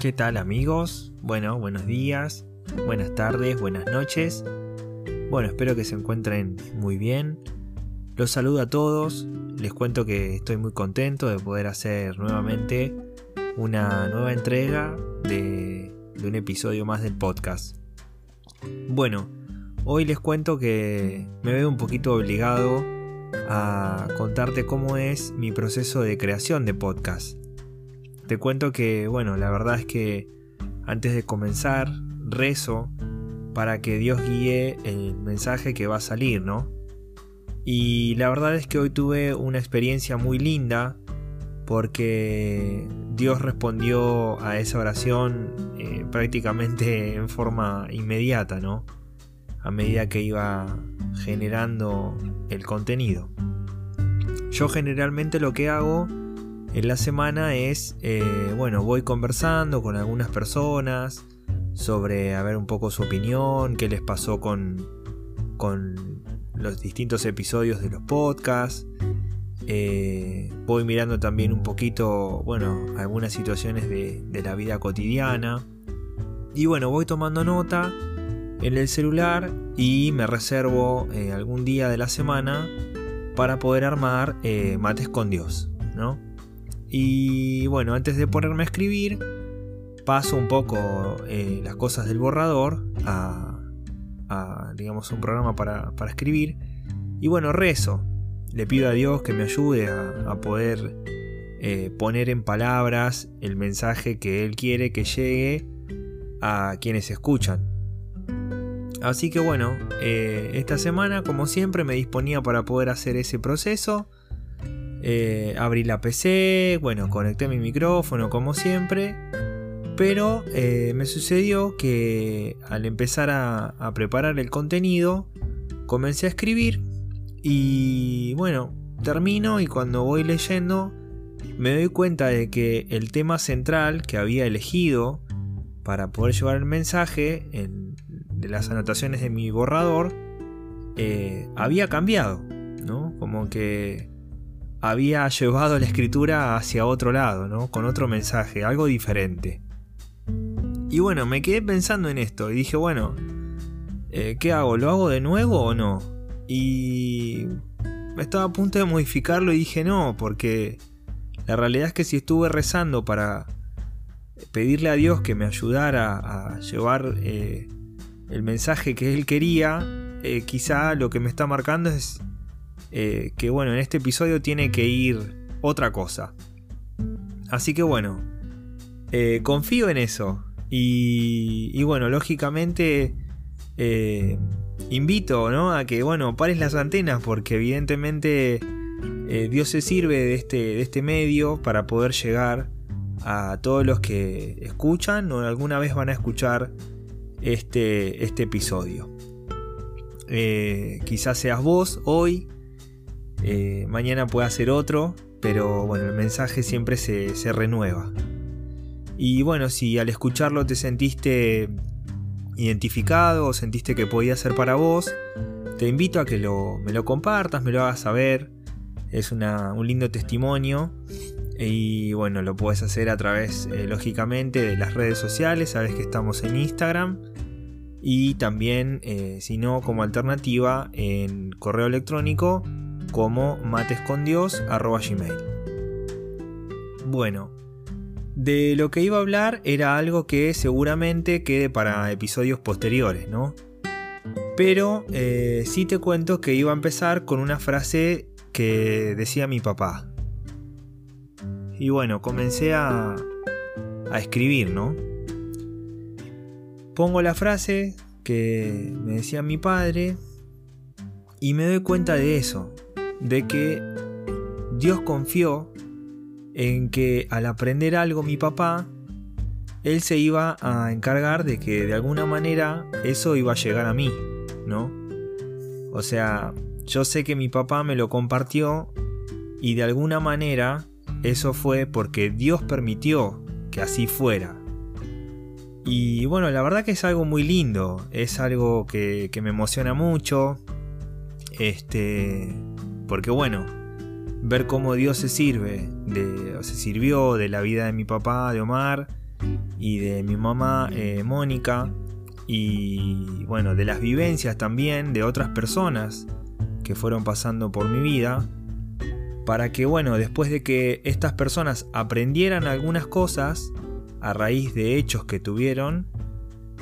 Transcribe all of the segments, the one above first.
¿Qué tal amigos? Bueno, buenos días, buenas tardes, buenas noches. Bueno, espero que se encuentren muy bien. Los saludo a todos. Les cuento que estoy muy contento de poder hacer nuevamente una nueva entrega de, un episodio más del podcast. Bueno, hoy les cuento que me veo un poquito obligado a contarte cómo es mi proceso de creación de podcast. Te cuento que, bueno, la verdad es que antes de comenzar, rezo para que Dios guíe el mensaje que va a salir, ¿no? Y la verdad es que hoy tuve una experiencia muy linda porque Dios respondió a esa oración eh, prácticamente en forma inmediata, ¿no? A medida que iba generando el contenido. Yo generalmente lo que hago en la semana es, eh, bueno, voy conversando con algunas personas sobre a ver un poco su opinión, qué les pasó con, con los distintos episodios de los podcasts. Eh, voy mirando también un poquito, bueno, algunas situaciones de, la vida cotidiana. Y bueno, voy tomando nota en el celular y me reservo eh, algún día de la semana para poder armar mates con Dios, ¿no? Y bueno, antes de ponerme a escribir, paso un poco eh, las cosas del borrador a, digamos, un programa para, escribir. Y bueno, rezo. Le pido a Dios que me ayude a, poder eh, poner en palabras el mensaje que Él quiere que llegue a quienes escuchan. Así que bueno, eh, esta semana como siempre me disponía para poder hacer ese proceso eh, abrí la PC, bueno, conecté mi micrófono como siempre. Pero eh, me sucedió que al empezar a, preparar el contenido, comencé a escribir y bueno, termino y cuando voy leyendo me doy cuenta de que el tema central que había elegido para poder llevar el mensaje de las anotaciones de mi borrador eh, había cambiado, ¿no? Como que había llevado la escritura hacia otro lado, ¿no? Con otro mensaje, algo diferente. Y bueno, me quedé pensando en esto y dije, bueno, eh, ¿qué hago? ¿Lo hago de nuevo o no? Y estaba a punto de modificarlo y dije no, porque la realidad es que si estuve rezando para pedirle a Dios que me ayudara a llevar eh, el mensaje que Él quería, eh, quizá lo que me está marcando es eh, que bueno, en este episodio tiene que ir otra cosa. Así que bueno, eh, confío en eso. Y, bueno, lógicamente eh, invito ¿no? a que bueno, pares las antenas porque evidentemente Dios se sirve de este, de este medio para poder llegar a todos los que escuchan o alguna vez van a escuchar este, este episodio. quizás seas vos hoy eh, mañana puede ser otro, pero bueno, el mensaje siempre se, renueva. Y bueno, si al escucharlo te sentiste identificado o sentiste que podía ser para vos, te invito a que me lo compartas, me lo hagas saber. Es un lindo testimonio. Y bueno, lo puedes hacer a través, eh, lógicamente, de las redes sociales. Sabes que estamos en Instagram. Y también, eh, si no, como alternativa, en correo electrónico como matescondios.gmail. Bueno, de lo que iba a hablar era algo que seguramente quede para episodios posteriores, ¿no? Pero eh, sí te cuento que iba a empezar con una frase que decía mi papá. Y bueno, comencé a, a escribir, ¿no? Pongo la frase que me decía mi padre y me doy cuenta de eso, de que Dios confió en que al aprender algo mi papá, él se iba a encargar de que de alguna manera eso iba a llegar a mí, ¿no? O sea, yo sé que mi papá me lo compartió y de alguna manera eso fue porque Dios permitió que así fuera. Y bueno, la verdad que es algo muy lindo, es algo que, me emociona mucho. Este, porque bueno, ver cómo Dios se sirve, de, se sirvió de la vida de mi papá, de Omar, y de mi mamá, eh, Mónica, y bueno, de las vivencias también de otras personas que fueron pasando por mi vida, para que bueno, después de que estas personas aprendieran algunas cosas, a raíz de hechos que tuvieron,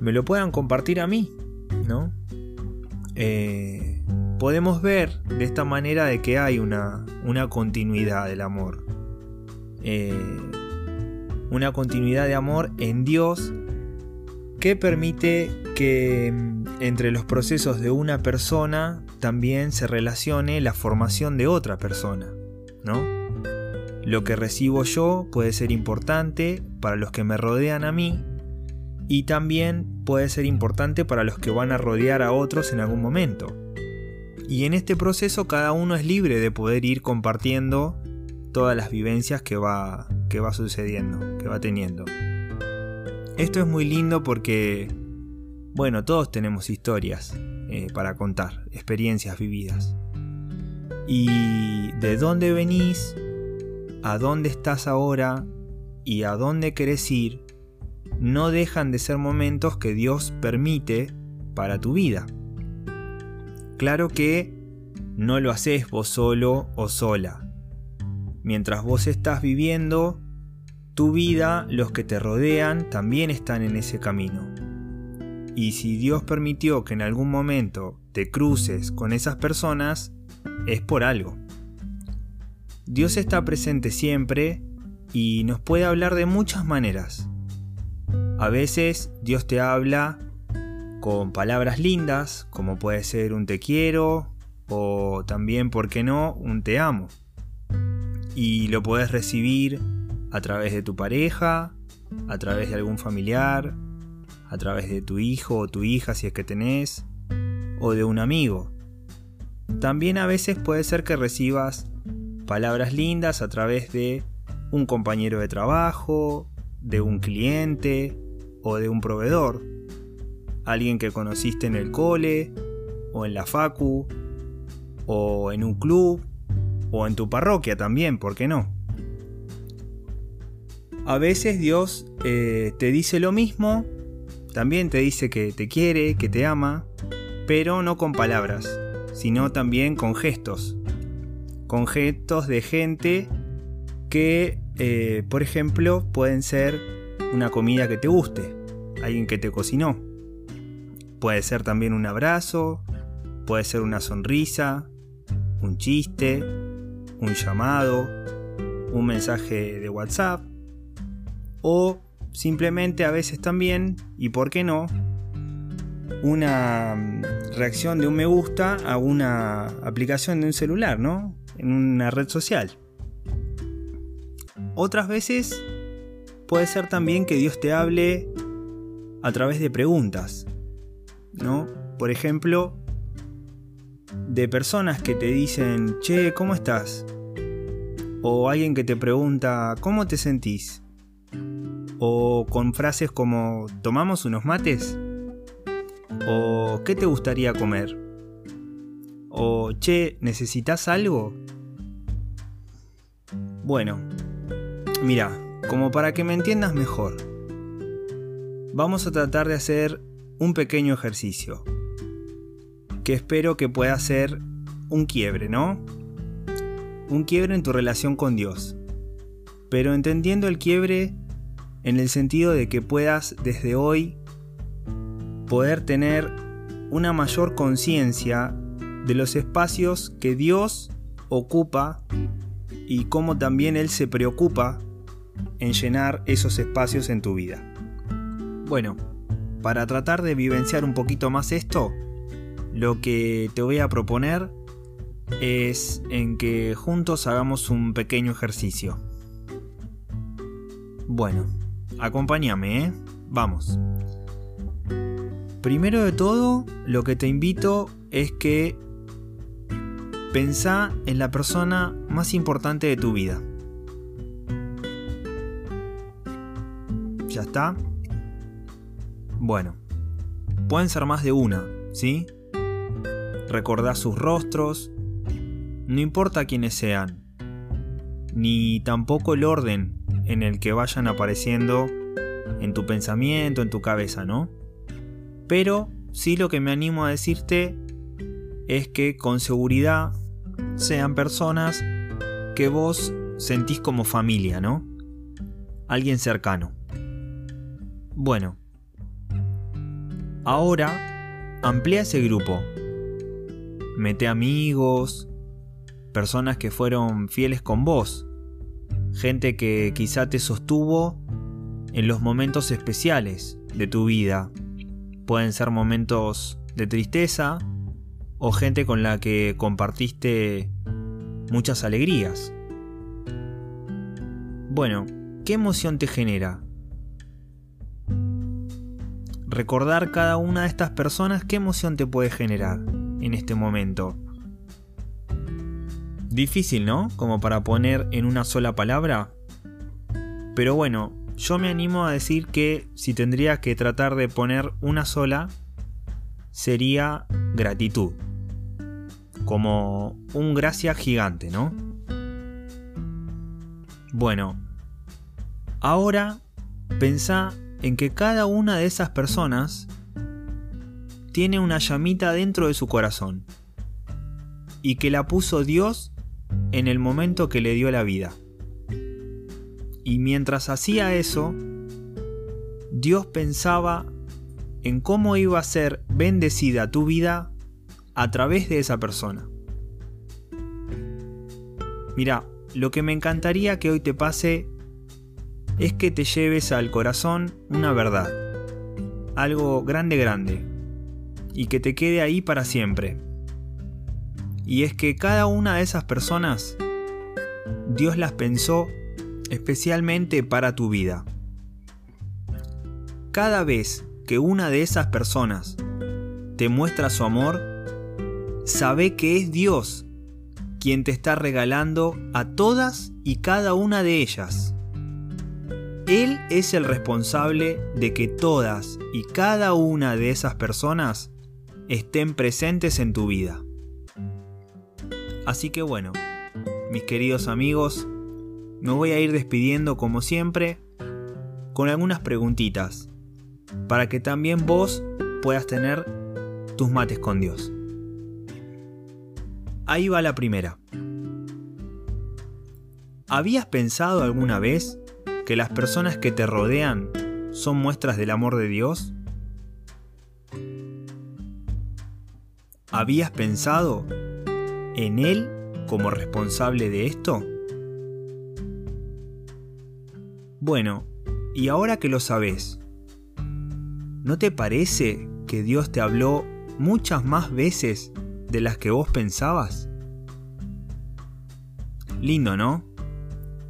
me lo puedan compartir a mí, ¿no? Eh, podemos ver de esta manera de que hay una, una continuidad del amor. Eh, una continuidad de amor en Dios que permite que mm, entre los procesos de una persona también se relacione la formación de otra persona, ¿no? Lo que recibo yo puede ser importante para los que me rodean a mí y también puede ser importante para los que van a rodear a otros en algún momento. Y en este proceso cada uno es libre de poder ir compartiendo todas las vivencias que va, que va sucediendo, que va teniendo. Esto es muy lindo porque, bueno, todos tenemos historias eh, para contar, experiencias vividas. Y de dónde venís, a dónde estás ahora y a dónde querés ir no dejan de ser momentos que Dios permite para tu vida. Claro que no lo haces vos solo o sola. Mientras vos estás viviendo tu vida, los que te rodean también están en ese camino. Y si Dios permitió que en algún momento te cruces con esas personas, es por algo. Dios está presente siempre y nos puede hablar de muchas maneras. A veces Dios te habla con palabras lindas, como puede ser un te quiero o también, ¿por qué no?, un te amo. Y lo puedes recibir a través de tu pareja, a través de algún familiar, a través de tu hijo o tu hija si es que tenés, o de un amigo. También a veces puede ser que recibas palabras lindas a través de un compañero de trabajo, de un cliente o de un proveedor, alguien que conociste en el cole o en la facu o en un club o en tu parroquia también, ¿por qué no? A veces Dios eh, te dice lo mismo, también te dice que te quiere, que te ama, pero no con palabras, sino también con gestos, con gestos de gente que, eh, por ejemplo, pueden ser una comida que te guste, alguien que te cocinó. Puede ser también un abrazo, puede ser una sonrisa, un chiste, un llamado, un mensaje de WhatsApp o simplemente a veces también, y por qué no, una mm, reacción de un me gusta a una aplicación de un celular, ¿no? en una red social. Otras veces puede ser también que Dios te hable a través de preguntas, ¿no? Por ejemplo, de personas que te dicen, che, ¿cómo estás? O alguien que te pregunta, ¿cómo te sentís? O con frases como, ¿tomamos unos mates? O ¿qué te gustaría comer? O, che, ¿necesitas algo? Bueno, mira, como para que me entiendas mejor, vamos a tratar de hacer un pequeño ejercicio, que espero que pueda ser un quiebre, ¿no? Un quiebre en tu relación con Dios. pero entendiendo el quiebre en el sentido de que puedas desde hoy poder tener una mayor conciencia de los espacios que Dios ocupa y cómo también Él se preocupa en llenar esos espacios en tu vida. Bueno, para tratar de vivenciar un poquito más esto, lo que te voy a proponer es en que juntos hagamos un pequeño ejercicio. Bueno, acompáñame, ¿eh? Vamos. Primero de todo, lo que te invito es que pensá en la persona más importante de tu vida. ¿Ya está? Bueno, pueden ser más de una, ¿sí? Recordá sus rostros, no importa quiénes sean, ni tampoco el orden en el que vayan apareciendo en tu pensamiento, en tu cabeza, ¿no? Pero sí lo que me animo a decirte es que con seguridad sean personas que vos sentís como familia, ¿no? Alguien cercano. Bueno, ahora amplía ese grupo. Mete amigos, personas que fueron fieles con vos, gente que quizá te sostuvo en los momentos especiales de tu vida. Pueden ser momentos de tristeza o gente con la que compartiste muchas alegrías. Bueno, ¿qué emoción te genera recordar cada una de estas personas, ¿qué emoción te puede generar en este momento? Difícil, ¿no? Como para poner en una sola palabra. Pero bueno, yo me animo a decir que si tendría que tratar de poner una sola, sería gratitud. Como un gracia gigante, ¿no? Bueno, ahora pensá en que cada una de esas personas tiene una llamita dentro de su corazón y que la puso Dios en el momento que le dio la vida. Y mientras hacía eso, Dios pensaba en cómo iba a ser bendecida tu vida a través de esa persona. Mira, lo que me encantaría que hoy te pase es que te lleves al corazón una verdad, algo grande grande, y que te quede ahí para siempre. Y es que cada una de esas personas, Dios las pensó especialmente para tu vida. Cada vez que una de esas personas te muestra su amor, sabe que es Dios quien te está regalando a todas y cada una de ellas. Él es el responsable de que todas y cada una de esas personas estén presentes en tu vida. Así que bueno, mis queridos amigos, me voy a ir despidiendo como siempre con algunas preguntitas para que también vos puedas tener tus mates con Dios. Ahí va la primera. ¿Habías pensado alguna vez que las personas que te rodean son muestras del amor de Dios? ¿Habías pensado en Él como responsable de esto? Bueno, y ahora que lo sabes, ¿no te parece que Dios te habló muchas más veces de las que vos pensabas? Lindo, ¿no?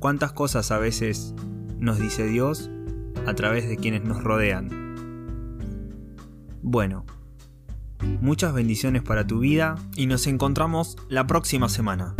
¿Cuántas cosas a veces nos dice Dios a través de quienes nos rodean. Bueno, muchas bendiciones para tu vida y nos encontramos la próxima semana.